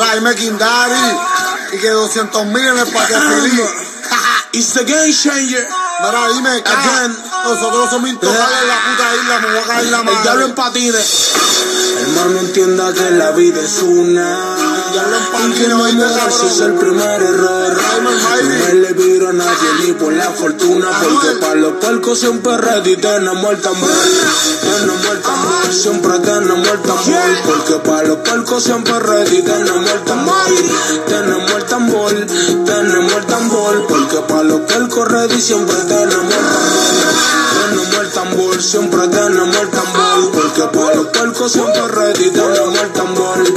Mira, dime Kindari. Y que 200 mil en el paquete It's the game changer. Mira, dime, Again. Nosotros somos intocables en la puta isla, me voy a caer la El diablo madre. en patines. Hermano, entienda que la vida es una. Diablo en Y que patines, no cabrón. es el primer error. No le viro a nadie ni por la fortuna. Porque para los palcos siempre ready tenemos el tambor. Tenemos el tambor, siempre tenemos el tambor. Porque para los palcos siempre ready tenemos el tambor. Tenemos el tambor, tenemos el tambor. Porque para los palcos ready siempre tenemos el tambor. Tenemos el tambor, siempre tenemos el tambor. Porque para los palcos siempre ready tenemos el tambor.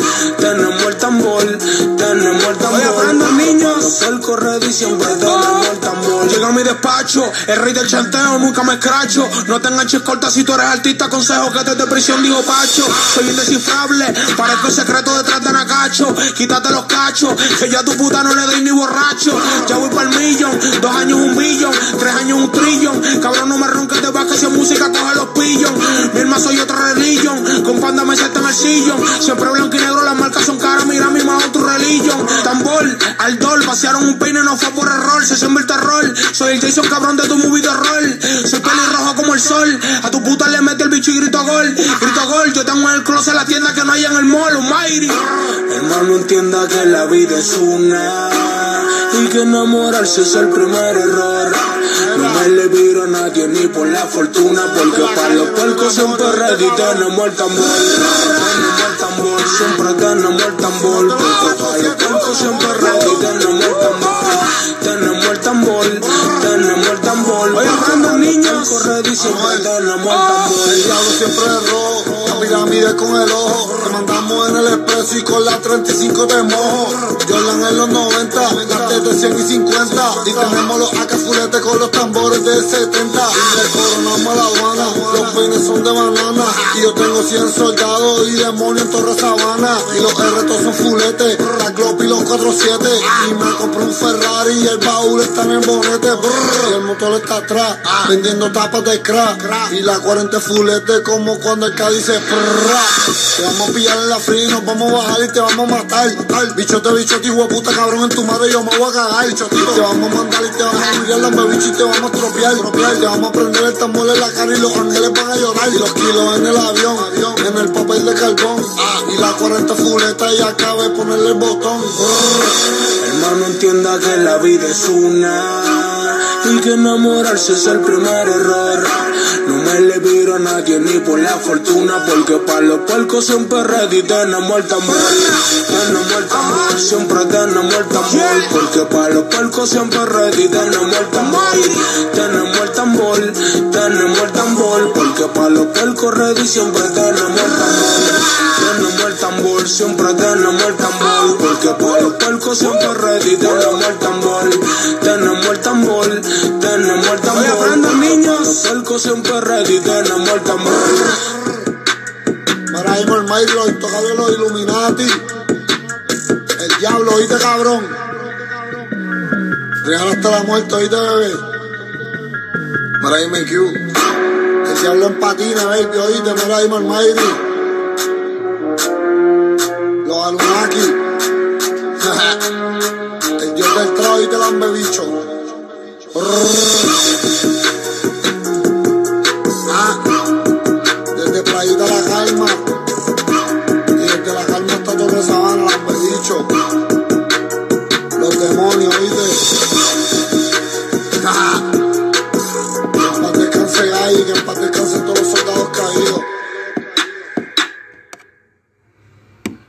El tambor, el. Oye, aprendan niños. Los palcos ready siempre el tambor. Llega a mi despacho, el rey del chanteo, nunca me escracho. No te enganches corta si tú eres artista, consejo que desde prisión dijo Pacho. Soy indescifrable, parezco el secreto detrás de Nacacho. Quítate los cachos, que ya a tu puta no le doy ni borracho. Ya voy para el millón, dos años un billón, tres años un trillón. Cabrón, no me ronques de vaca si es música coge los pillos. Mi hermano soy otra religión, con panda me el sillón. Siempre blanco y negro, las marcas son Tambor, al dol, vaciaron un peine, no fue por error, se siembra el terror. Soy el Jason cabrón de tu movie de rol. Soy pelirrojo como el sol, a tu puta le mete el bicho y grito gol. Grito gol, yo tengo en el closet la tienda que no hay en el mall, Almighty. Hermano, entienda que la vida es una y que enamorarse es el primer error. No me le viro a nadie ni por la fortuna, porque para los palcos siempre ready tenemos el tambor. Tenemos el tambor, siempre tenemos el tambor, tenemos el tambor. Oye, aprenden niños. Ready siempre tenemos el tambor. El diablo siempre es rojo, la pirámide con el ojo. Te mandamos en el expreso y con la 35 te mojo. Jordan en los 90, las de 100 y 50. Y tenemos los AK fuletes con los tambores de 70. Y le coronamos la aduana, peines son de banana. Y yo tengo 100 soldados y demonios en Torre Sabana. Y los R todos son fuletes, la Glock y los 47. Y me compré un Ferrari y el baúl está en el bonete. Y el motor está atrás, vendiendo tapas de crack. Y la 40 fulete como cuando el Cádiz se. Te vamos a pillar en la free, nos vamos a bajar y te vamos a matar. matar. Bichote, bichote, hijo puta, cabrón, en tu madre yo me voy a cagar. Bichotito, te vamos a mandar y te vamos a mirar las bicho y te vamos a tropear. Te vamos a prender el tambor en la cara y los ángeles Y los kilos en el avión, en el papel de carbón. Y la 40 fuleta y acaba de ponerle el botón. Hermano, entienda que la vida es una y que enamorarse es el primer error. No me le viro a nadie ni por la fortuna, porque para los palcos siempre ready tenemos el tambor. Tenemos el tambor, siempre tenemos el tambor, porque para los palcos siempre ready tenemos el tambor. Tenemos el tambor, tenemos el tambor, porque para los palcos ready siempre tenemos el tambor. Tenemos el tambor, siempre tenemos el tambor, porque para los palcos siempre ready tenemos el tambor. Para por Mayri, los intocables, los Illuminati. El diablo, oíste, cabrón. Real hasta la muerte, oíste, bebé. Para ahí me Q. El diablo en patina, baby, oíste, mira ahí por control.